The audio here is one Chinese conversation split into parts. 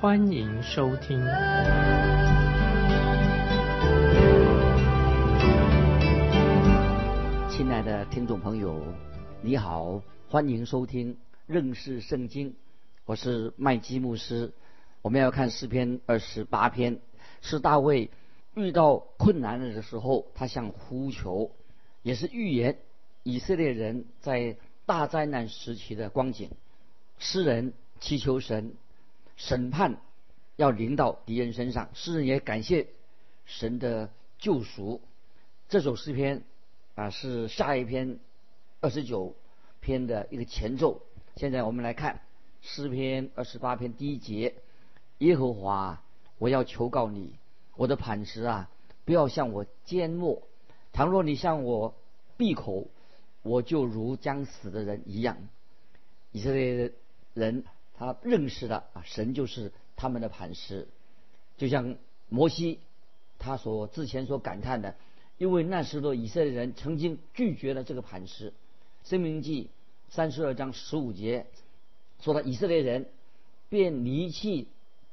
欢迎收听。亲爱的听众朋友，你好，欢迎收听认识圣经，我是麦基牧师。我们要看诗篇二十八篇，是大卫遇到困难的时候，他向呼求。也是预言以色列人在大灾难时期的光景。诗人祈求神审判要临到敌人身上，诗人也感谢神的救赎。这首诗篇啊是下一篇二十九篇的一个前奏。现在我们来看诗篇二十八篇第一节：耶和华，我要求告你，我的磐石啊，不要向我缄默。倘若你向我闭口，我就如将死的人一样。以色列人他认识了啊，神就是他们的磐石，就像摩西他所之前所感叹的，因为那时的以色列人曾经拒绝了这个磐石。生命记三十二章十五节说到以色列人便离弃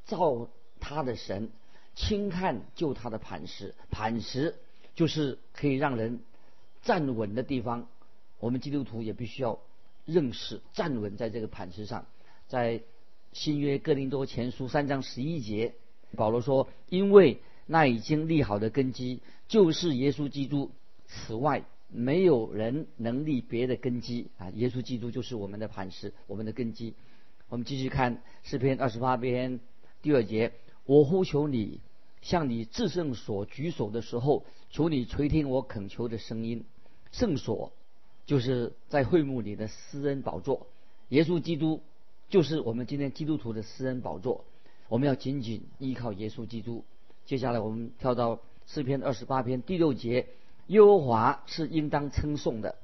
造他的神，轻看救他的磐石，磐石。就是可以让人站稳的地方，我们基督徒也必须要认识站稳在这个磐石上。在新约哥林多前书三章十一节，保罗说：“因为那已经立好的根基就是耶稣基督，此外没有人能立别的根基啊！耶稣基督就是我们的磐石，我们的根基。”我们继续看诗篇二十八篇第二节：“我呼求你。”向你至圣所举手的时候，求你垂听我恳求的声音。圣所就是在会幕里的私人宝座，耶稣基督就是我们今天基督徒的私人宝座。我们要紧紧依靠耶稣基督。接下来我们跳到诗篇二十八篇第六节：耶和华是应当称颂的，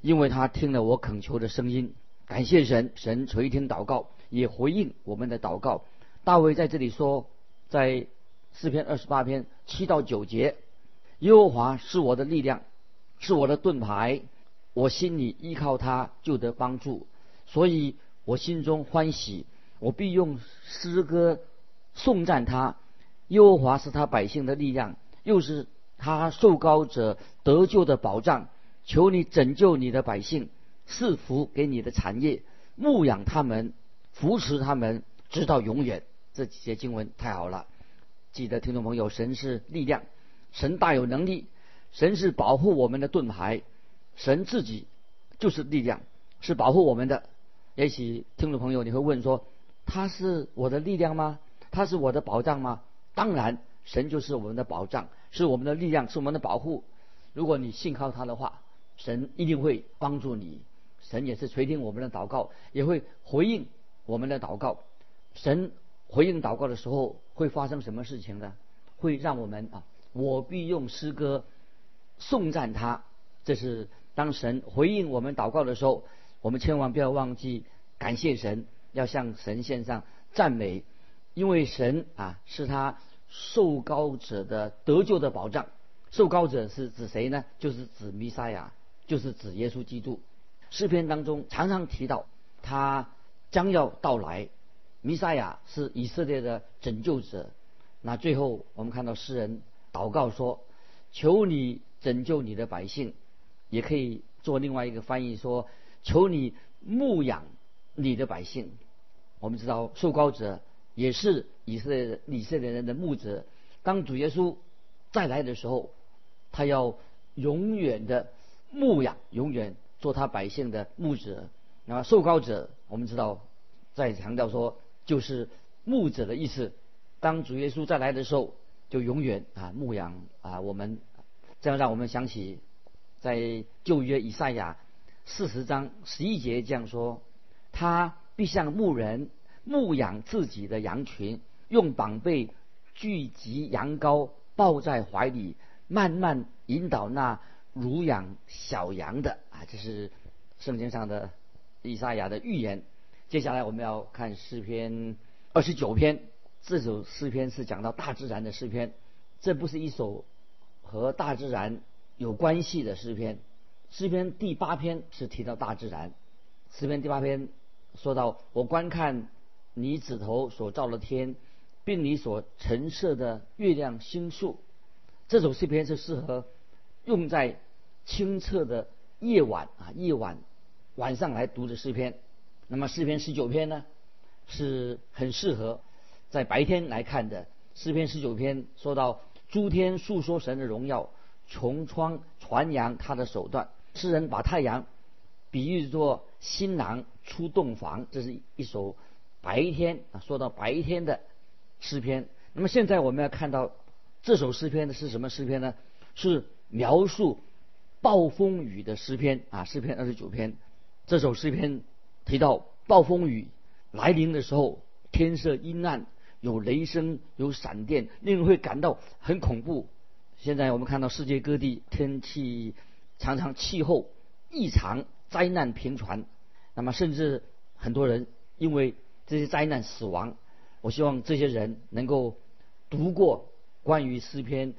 因为他听了我恳求的声音。感谢神，神垂听祷告，也回应我们的祷告。大卫在这里说，在。四篇二十八篇七到九节，耶和华是我的力量，是我的盾牌，我心里依靠他就得帮助，所以我心中欢喜，我必用诗歌颂赞他。耶和华是他百姓的力量，又是他受高者得救的保障。求你拯救你的百姓，赐福给你的产业，牧养他们，扶持他们，直到永远。这几节经文太好了。记得听众朋友，神是力量，神大有能力，神是保护我们的盾牌，神自己就是力量，是保护我们的。也许听众朋友你会问说，他是我的力量吗？他是我的保障吗？当然，神就是我们的保障，是我们的力量，是我们的保护。如果你信靠他的话，神一定会帮助你。神也是垂听我们的祷告，也会回应我们的祷告。神。回应祷告的时候会发生什么事情呢？会让我们啊，我必用诗歌颂赞他。这是当神回应我们祷告的时候，我们千万不要忘记感谢神，要向神献上赞美，因为神啊是他受高者的得救的保障。受高者是指谁呢？就是指弥撒亚，就是指耶稣基督。诗篇当中常常提到他将要到来。弥赛亚是以色列的拯救者。那最后我们看到诗人祷告说：“求你拯救你的百姓。”也可以做另外一个翻译说：“求你牧养你的百姓。”我们知道受膏者也是以色列以色列人的牧者。当主耶稣再来的时候，他要永远的牧养，永远做他百姓的牧者。那么受膏者，我们知道在强调说。就是牧者的意思。当主耶稣再来的时候，就永远啊牧养啊我们，这样让我们想起在旧约以赛亚四十章十一节这样说：他必像牧人牧养自己的羊群，用膀背聚集羊羔，抱在怀里，慢慢引导那乳养小羊的啊，这是圣经上的以赛亚的预言。接下来我们要看诗篇二十九篇，这首诗篇是讲到大自然的诗篇，这不是一首和大自然有关系的诗篇。诗篇第八篇是提到大自然，诗篇第八篇说到我观看你指头所照的天。并你所陈设的月亮星宿，这首诗篇是适合用在清澈的夜晚啊，夜晚晚上来读的诗篇。那么诗篇十九篇呢，是很适合在白天来看的。诗篇十九篇说到诸天诉说神的荣耀，穹窗传扬他的手段。诗人把太阳比喻作新郎出洞房，这是一首白天啊，说到白天的。诗篇。那么现在我们要看到这首诗篇的是什么诗篇呢？是描述暴风雨的诗篇啊，诗篇二十九篇。这首诗篇提到暴风雨来临的时候，天色阴暗，有雷声，有闪电，令人会感到很恐怖。现在我们看到世界各地天气常常气候异常，灾难频传。那么甚至很多人因为这些灾难死亡。我希望这些人能够读过关于诗篇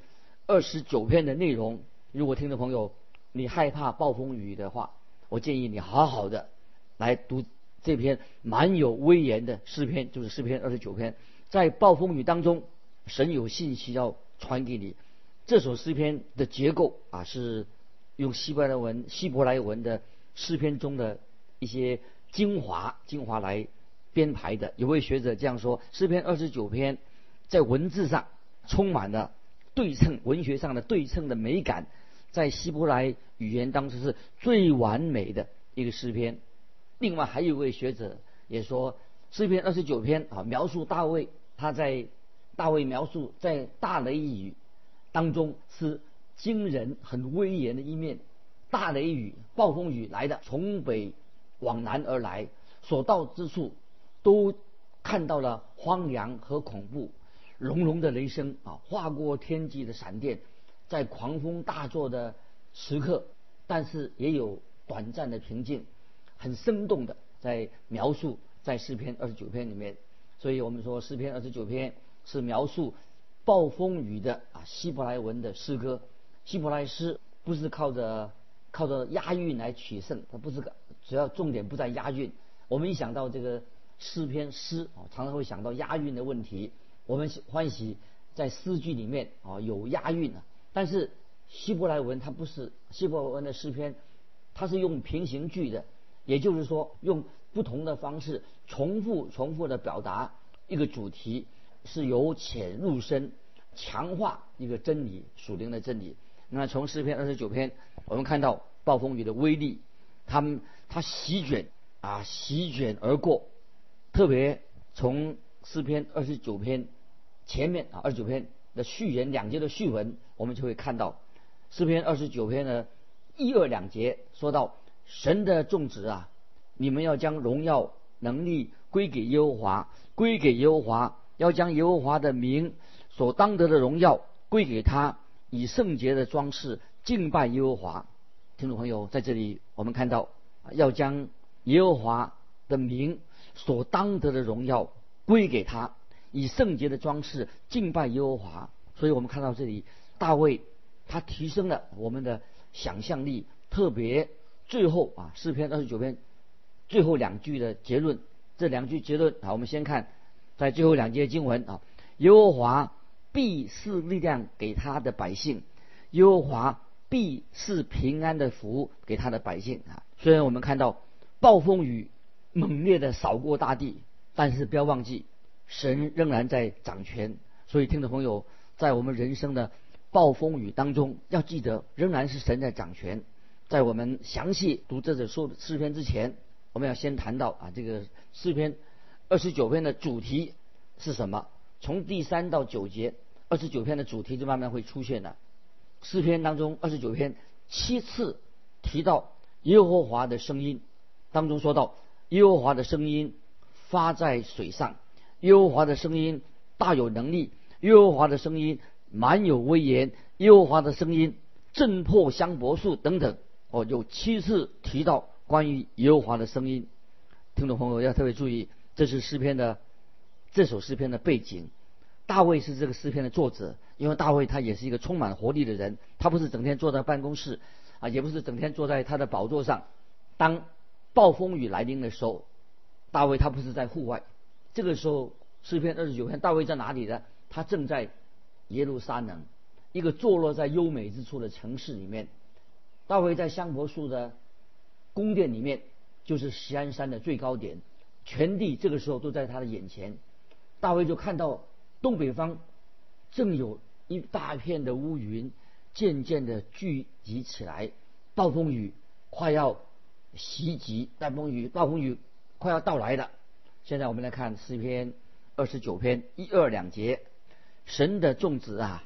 二十九篇的内容。如果听众朋友你害怕暴风雨的话，我建议你好好的来读这篇蛮有威严的诗篇，就是诗篇二十九篇。在暴风雨当中，神有信息要传给你。这首诗篇的结构啊，是用希伯来文、希伯来文的诗篇中的一些精华精华来。编排的有位学者这样说：诗篇二十九篇在文字上充满了对称，文学上的对称的美感，在希伯来语言当中是最完美的一个诗篇。另外还有一位学者也说，诗篇二十九篇啊，描述大卫他在大卫描述在大雷雨当中是惊人很威严的一面。大雷雨、暴风雨来的从北往南而来，所到之处。都看到了荒凉和恐怖，隆隆的雷声啊，划过天际的闪电，在狂风大作的时刻，但是也有短暂的平静，很生动的在描述在诗篇二十九篇里面。所以我们说诗篇二十九篇是描述暴风雨的啊希伯来文的诗歌。希伯来诗不是靠着靠着押韵来取胜，它不是主要重点不在押韵。我们一想到这个。诗篇诗啊，常常会想到押韵的问题。我们欢喜在诗句里面啊有押韵啊，但是希伯来文它不是希伯来文的诗篇，它是用平行句的，也就是说用不同的方式重复重复的表达一个主题，是由浅入深，强化一个真理属灵的真理。那从诗篇二十九篇，我们看到暴风雨的威力，他们它席卷啊席卷而过。特别从诗篇二十九篇前面啊，二十九篇的序言两节的序文，我们就会看到诗篇二十九篇的一二两节说到神的众子啊，你们要将荣耀能力归给耶和华，归给耶和华，要将耶和华的名所当得的荣耀归给他，以圣洁的装饰敬拜耶和华。听众朋友，在这里我们看到要将耶和华的名。所当得的荣耀归给他，以圣洁的装饰敬拜耶和华。所以我们看到这里，大卫他提升了我们的想象力。特别最后啊，诗篇二十九篇最后两句的结论，这两句结论啊，我们先看在最后两节经文啊，耶和华必是力量给他的百姓，耶和华必是平安的福给他的百姓啊。虽然我们看到暴风雨。猛烈的扫过大地，但是不要忘记，神仍然在掌权。所以，听众朋友，在我们人生的暴风雨当中，要记得仍然是神在掌权。在我们详细读这首诗篇之前，我们要先谈到啊，这个诗篇二十九篇的主题是什么？从第三到九节，二十九篇的主题就慢慢会出现了。诗篇当中，二十九篇七次提到耶和华的声音，当中说到。耶和华的声音发在水上，耶和华的声音大有能力，耶和华的声音满有威严，耶和华的声音震破香柏树等等。哦，有七次提到关于耶和华的声音。听众朋友要特别注意，这是诗篇的这首诗篇的背景。大卫是这个诗篇的作者，因为大卫他也是一个充满活力的人，他不是整天坐在办公室啊，也不是整天坐在他的宝座上。当暴风雨来临的时候，大卫他不是在户外，这个时候诗篇二十九篇，大卫在哪里呢？他正在耶路撒冷，一个坐落在优美之处的城市里面。大卫在香柏树的宫殿里面，就是锡安山的最高点，全地这个时候都在他的眼前。大卫就看到。东北方正有一大片的乌云渐渐的聚集起来，暴风雨快要袭击，暴风雨暴风雨快要到来了。现在我们来看诗篇二十九篇一二两节，神的众子啊，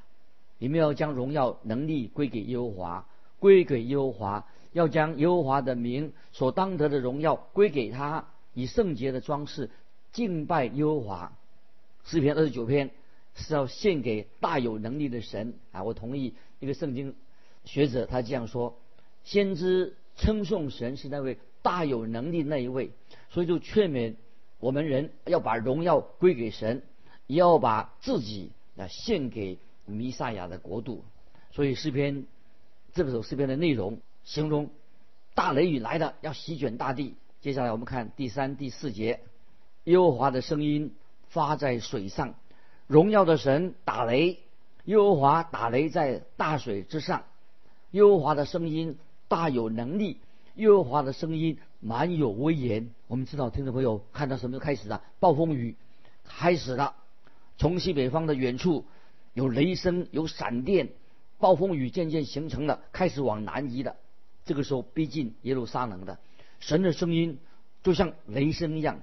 你们要将荣耀能力归给耶和华，归给耶和华，要将耶和华的名所当得的荣耀归给他，以圣洁的装饰敬拜耶和华。诗篇二十九篇是要献给大有能力的神啊！我同意一个圣经学者他这样说：先知称颂神是那位大有能力那一位，所以就劝勉我们人要把荣耀归给神，也要把自己啊献给弥赛亚的国度。所以诗篇这首诗篇的内容形容大雷雨来了，要席卷大地。接下来我们看第三、第四节，耶和华的声音。发在水上，荣耀的神打雷，耶和华打雷在大水之上，耶和华的声音大有能力，耶和华的声音满有威严。我们知道，听众朋友看到什么开始了？暴风雨开始了，从西北方的远处有雷声，有闪电，暴风雨渐渐形成了，开始往南移了。这个时候逼近耶路撒冷的神的声音就像雷声一样。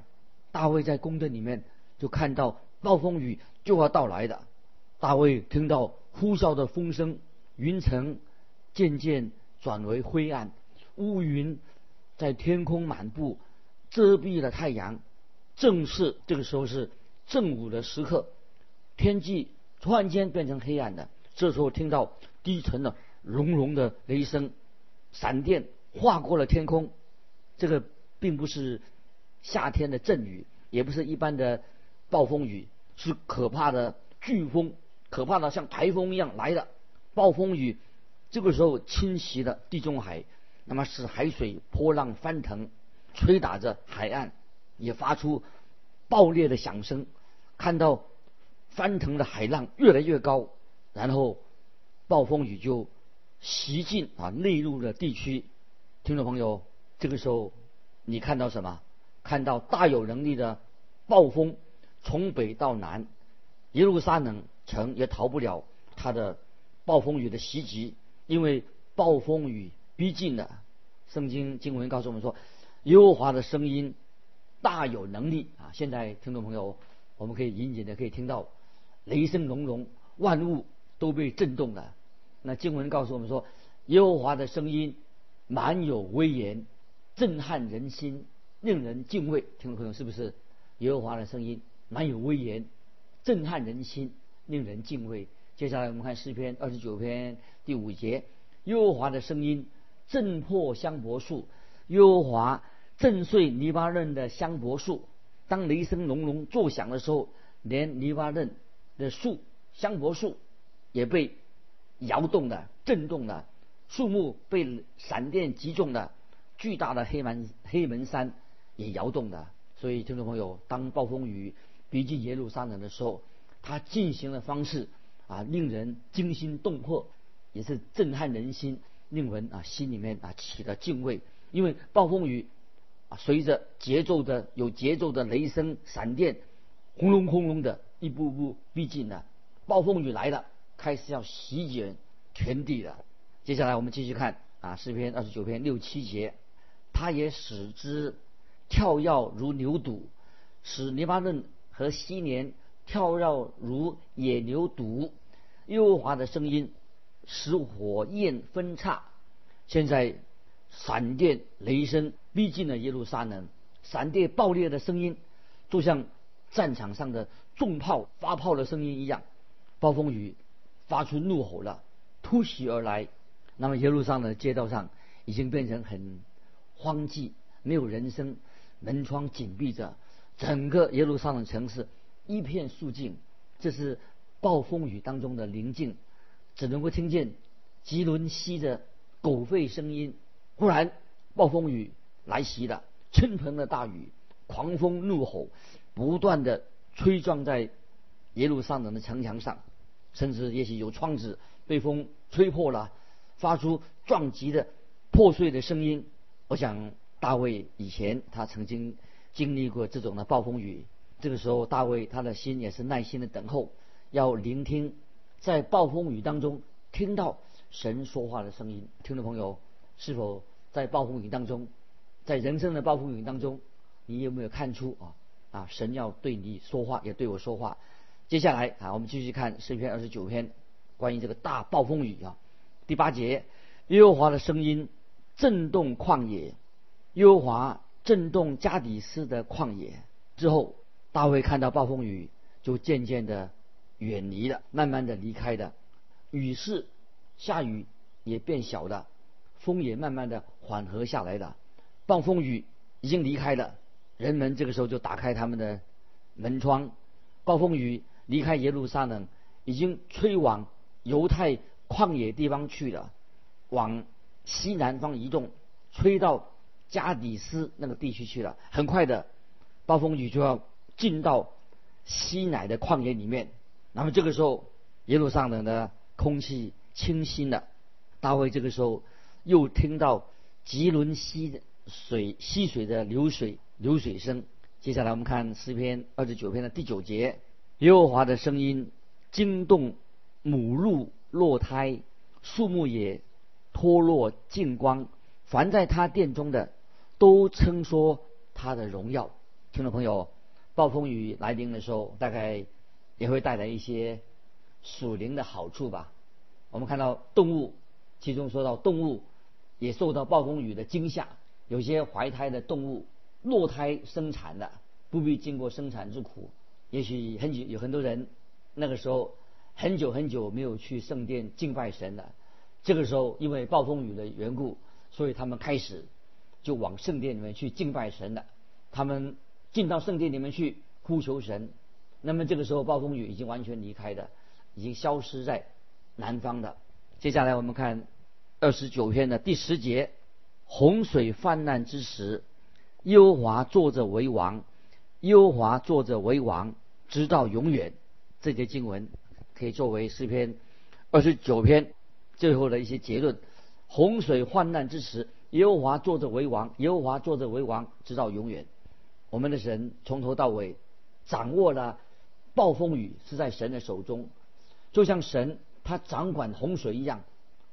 大卫在宫殿里面。就看到暴风雨就要到来的，大卫听到呼啸的风声，云层渐渐转为灰暗，乌云在天空满布，遮蔽了太阳。正是这个时候是正午的时刻，天际突然间变成黑暗的。这时候听到低沉的隆隆的雷声，闪电划过了天空。这个并不是夏天的阵雨，也不是一般的。暴风雨是可怕的飓风，可怕的像台风一样来的暴风雨，这个时候侵袭了地中海，那么使海水波浪翻腾，吹打着海岸，也发出爆裂的响声。看到翻腾的海浪越来越高，然后暴风雨就袭进啊内陆的地区。听众朋友，这个时候你看到什么？看到大有能力的暴风。从北到南，耶路撒冷城也逃不了他的暴风雨的袭击，因为暴风雨逼近了。圣经经文告诉我们说，耶和华的声音大有能力啊！现在听众朋友，我们可以隐隐的可以听到雷声隆隆，万物都被震动了。那经文告诉我们说，耶和华的声音满有威严，震撼人心，令人敬畏。听众朋友，是不是耶和华的声音？蛮有威严，震撼人心，令人敬畏。接下来我们看诗篇二十九篇第五节：耶和华的声音震破香柏树，耶和华震碎黎巴嫩的香柏树。当雷声隆隆作响的时候，连黎巴嫩的树香柏树也被摇动的、震动的，树木被闪电击中的，巨大的黑门黑门山也摇动的。所以，听众朋友，当暴风雨。逼近耶路撒冷的时候，他进行的方式啊，令人惊心动魄，也是震撼人心，令人啊心里面啊起了敬畏。因为暴风雨啊，随着节奏的有节奏的雷声、闪电，轰隆轰隆的一步步逼近了。暴风雨来了，开始要席卷全地了。接下来我们继续看啊，诗篇二十九篇六七节，他也使之跳跃如牛犊，使黎巴嫩。和昔年跳绕如野牛犊，耶和华的声音使火焰分叉。现在闪电雷声逼近了耶路撒冷，闪电爆裂的声音就像战场上的重炮发炮的声音一样。暴风雨发出怒吼了，突袭而来。那么耶路撒冷的街道上已经变成很荒寂，没有人声，门窗紧闭着，整个耶路撒冷城市一片肃静。这是暴风雨当中的宁静，只能够听见吉伦西的狗吠声音。忽然，暴风雨来袭了，倾盆的大雨，狂风怒吼，不断的吹撞在耶路撒冷的城墙上，甚至也许有窗子被风吹破了。发出撞击的破碎的声音。我想大卫以前他曾经经历过这种的暴风雨。这个时候，大卫他的心也是耐心的等候，要聆听在暴风雨当中听到神说话的声音。听众朋友，是否在暴风雨当中，在人生的暴风雨当中，你有没有看出啊啊神要对你说话，也对我说话？接下来啊，我们继续看诗篇二十九篇，关于这个大暴风雨啊。第八节，耶和华的声音震动旷野，耶和华震动加底斯的旷野之后，大卫看到暴风雨就渐渐的远离了，慢慢的离开的，雨势下雨也变小了，风也慢慢的缓和下来了，暴风雨已经离开了，人们这个时候就打开他们的门窗，暴风雨离开耶路撒冷，已经吹往犹太。旷野地方去了，往西南方移动，吹到加底斯那个地区去了。很快的，暴风雨就要进到西乃的旷野里面。那么这个时候，耶路撒冷的空气清新了。大卫这个时候又听到吉伦溪的水溪水的流水流水声。接下来我们看诗篇二十九篇的第九节：耶和华的声音惊动母鹿。落胎，树木也脱落净光。凡在他殿中的，都称说他的荣耀。听众朋友，暴风雨来临的时候，大概也会带来一些属灵的好处吧。我们看到动物，其中说到动物也受到暴风雨的惊吓。有些怀胎的动物落胎生产的，不必经过生产之苦。也许很久有很多人那个时候。很久很久没有去圣殿敬拜神了，这个时候因为暴风雨的缘故，所以他们开始就往圣殿里面去敬拜神了。他们进到圣殿里面去呼求神，那么这个时候暴风雨已经完全离开的，已经消失在南方的。接下来我们看二十九篇的第十节：洪水泛滥之时，优华坐着为王，优华坐着为王，直到永远。这节经文。可以作为诗篇二十九篇最后的一些结论。洪水患难之时，耶和华坐着为王，耶和华坐着为王，直到永远。我们的神从头到尾掌握了暴风雨是在神的手中，就像神他掌管洪水一样，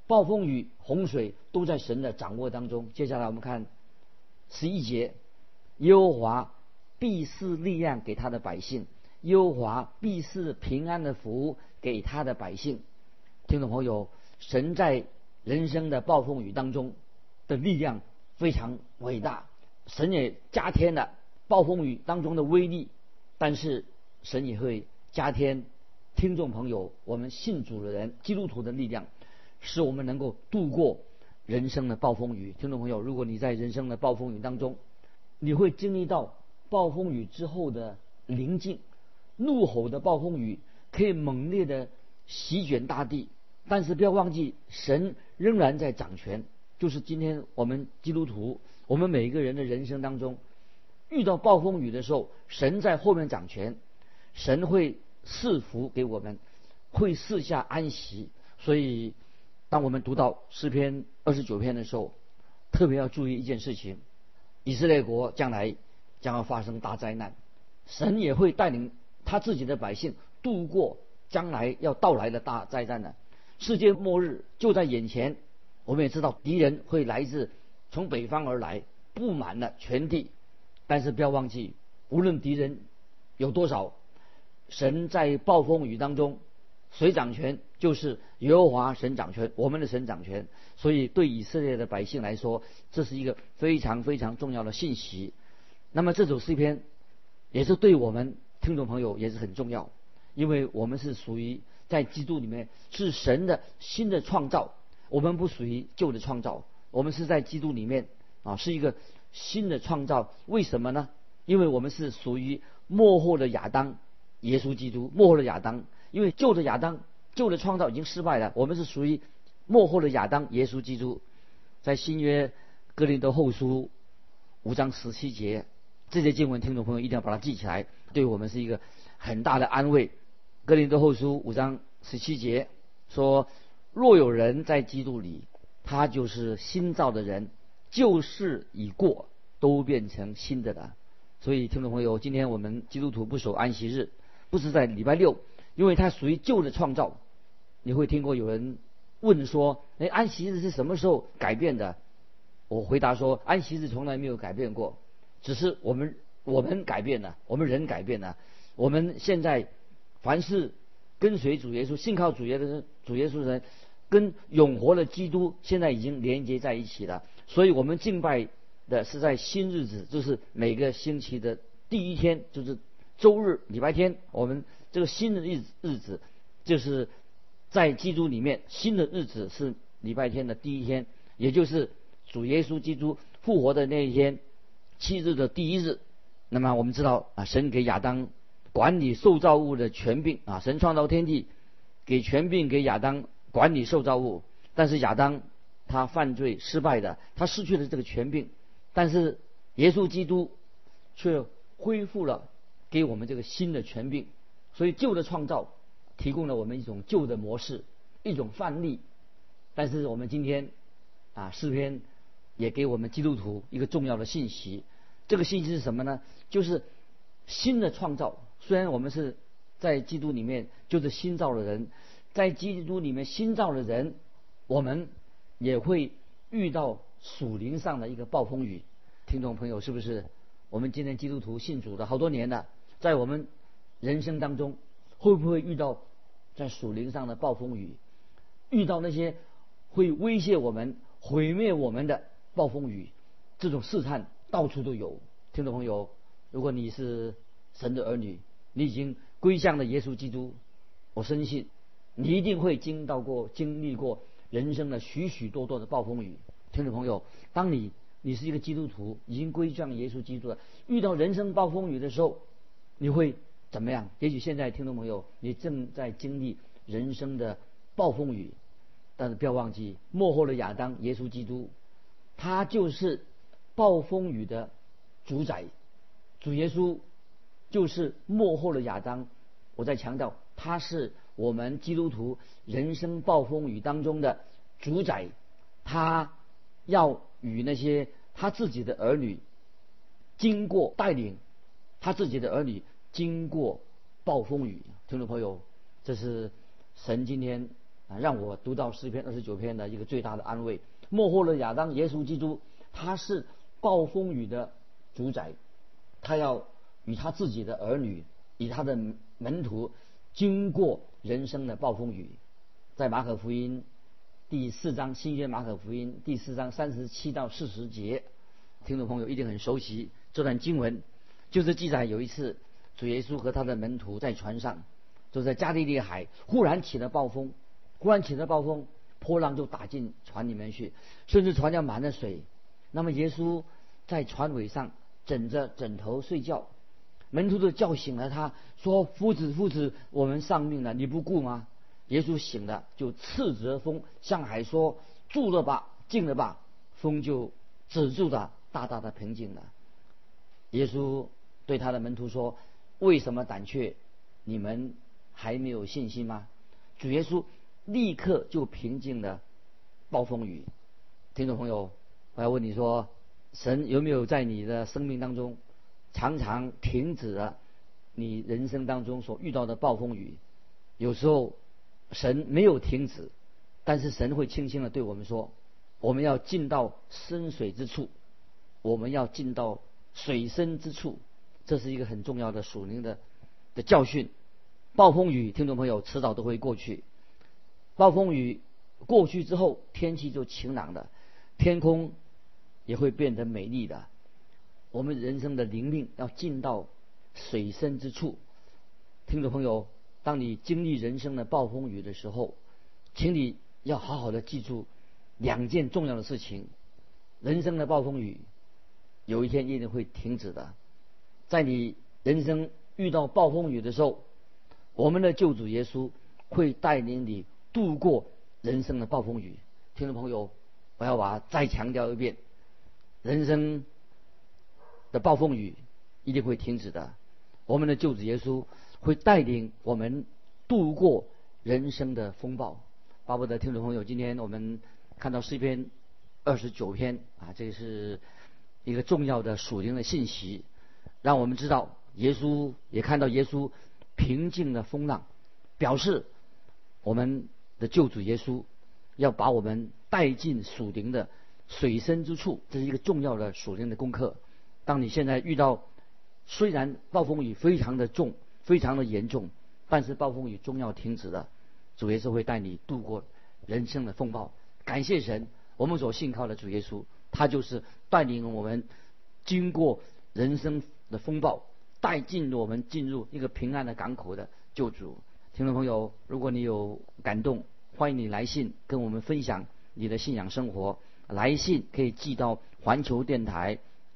暴风雨、洪水都在神的掌握当中。接下来我们看十一节，耶和华必赐力量给他的百姓，耶和华必赐平安的福。给他的百姓，听众朋友，神在人生的暴风雨当中的力量非常伟大，神也加添了暴风雨当中的威力，但是神也会加添听众朋友我们信主的人基督徒的力量，使我们能够度过人生的暴风雨。听众朋友，如果你在人生的暴风雨当中，你会经历到暴风雨之后的宁静，怒吼的暴风雨。可以猛烈的席卷大地，但是不要忘记，神仍然在掌权。就是今天我们基督徒，我们每一个人的人生当中，遇到暴风雨的时候，神在后面掌权，神会赐福给我们，会赐下安息。所以，当我们读到诗篇二十九篇的时候，特别要注意一件事情：以色列国将来将要发生大灾难，神也会带领他自己的百姓。度过将来要到来的大灾难呢？世界末日就在眼前。我们也知道敌人会来自从北方而来，布满了全地。但是不要忘记，无论敌人有多少，神在暴风雨当中，谁掌权就是耶和华神掌权，我们的神掌权。所以对以色列的百姓来说，这是一个非常非常重要的信息。那么这首诗篇也是对我们听众朋友也是很重要。因为我们是属于在基督里面是神的新的创造，我们不属于旧的创造，我们是在基督里面啊，是一个新的创造。为什么呢？因为我们是属于末后的亚当，耶稣基督末后的亚当。因为旧的亚当、旧的创造已经失败了，我们是属于末后的亚当，耶稣基督。在新约哥林多后书五章十七节，这些经文，听众朋友一定要把它记起来，对我们是一个很大的安慰。哥林多后书五章十七节说：“若有人在基督里，他就是新造的人，旧事已过，都变成新的了。”所以，听众朋友，今天我们基督徒不守安息日，不是在礼拜六，因为它属于旧的创造。你会听过有人问说：“哎，安息日是什么时候改变的？”我回答说：“安息日从来没有改变过，只是我们我们改变了，我们人改变了，我们现在。”凡是跟随主耶稣、信靠主耶稣、主耶稣的人，跟永活的基督现在已经连接在一起了。所以我们敬拜的是在新日子，就是每个星期的第一天，就是周日、礼拜天。我们这个新的日子日子，就是在基督里面新的日子是礼拜天的第一天，也就是主耶稣基督复活的那一天，七日的第一日。那么我们知道啊，神给亚当。管理受造物的权柄啊！神创造天地，给权柄给亚当管理受造物。但是亚当他犯罪失败的，他失去了这个权柄。但是耶稣基督却恢复了给我们这个新的权柄。所以旧的创造提供了我们一种旧的模式，一种范例。但是我们今天啊诗篇也给我们基督徒一个重要的信息。这个信息是什么呢？就是新的创造。虽然我们是在基督里面就是新造的人，在基督里面新造的人，我们也会遇到属灵上的一个暴风雨。听众朋友，是不是？我们今天基督徒信主的好多年了，在我们人生当中，会不会遇到在属灵上的暴风雨？遇到那些会威胁我们、毁灭我们的暴风雨？这种试探到处都有。听众朋友，如果你是神的儿女，你已经归向了耶稣基督，我深信你一定会经到过、经历过人生的许许多多的暴风雨。听众朋友，当你你是一个基督徒，已经归向耶稣基督了，遇到人生暴风雨的时候，你会怎么样？也许现在听众朋友你正在经历人生的暴风雨，但是不要忘记，幕后的亚当耶稣基督，他就是暴风雨的主宰，主耶稣。就是幕后的亚当，我在强调，他是我们基督徒人生暴风雨当中的主宰，他要与那些他自己的儿女经过带领，他自己的儿女经过暴风雨。听众朋友，这是神今天啊让我读到诗篇二十九篇的一个最大的安慰。幕后的亚当，耶稣基督，他是暴风雨的主宰，他要。与他自己的儿女，与他的门徒，经过人生的暴风雨，在马可福音第四章新约马可福音第四章三十七到四十节，听众朋友一定很熟悉这段经文，就是记载有一次主耶稣和他的门徒在船上，就在加利利海，忽然起了暴风，忽然起了暴风，波浪就打进船里面去，甚至船要满了水。那么耶稣在船尾上枕着枕头睡觉。门徒都叫醒了他，说：“夫子，夫子，我们丧命了，你不顾吗？”耶稣醒了，就斥责风，向海说：“住了吧，静了吧。”风就止住了，大大的平静了。耶稣对他的门徒说：“为什么胆怯？你们还没有信心吗？”主耶稣立刻就平静了暴风雨。听众朋友，我要问你说：神有没有在你的生命当中？常常停止了你人生当中所遇到的暴风雨，有时候神没有停止，但是神会轻轻的对我们说：“我们要进到深水之处，我们要进到水深之处。”这是一个很重要的属灵的的教训。暴风雨，听众朋友，迟早都会过去。暴风雨过去之后，天气就晴朗了，天空也会变得美丽的。我们人生的灵命要进到水深之处，听众朋友，当你经历人生的暴风雨的时候，请你要好好的记住两件重要的事情：人生的暴风雨有一天一定会停止的。在你人生遇到暴风雨的时候，我们的救主耶稣会带领你度过人生的暴风雨。听众朋友，我要把再强调一遍：人生的暴风雨一定会停止的。我们的救主耶稣会带领我们度过人生的风暴。巴不得听众朋友，今天我们看到诗篇二十九篇啊，这是一个重要的属灵的信息，让我们知道耶稣也看到耶稣平静的风浪，表示我们的救主耶稣。要把我们带进属灵的水深之处，这是一个重要的属灵的功课。当你现在遇到虽然暴风雨非常的重、非常的严重，但是暴风雨终要停止的，主耶稣会带你度过人生的风暴。感谢神，我们所信靠的主耶稣，他就是带领我们经过人生的风暴，带进我们进入一个平安的港口的救主。听众朋友，如果你有感动，欢迎你来信跟我们分享你的信仰生活。来信可以寄到环球电台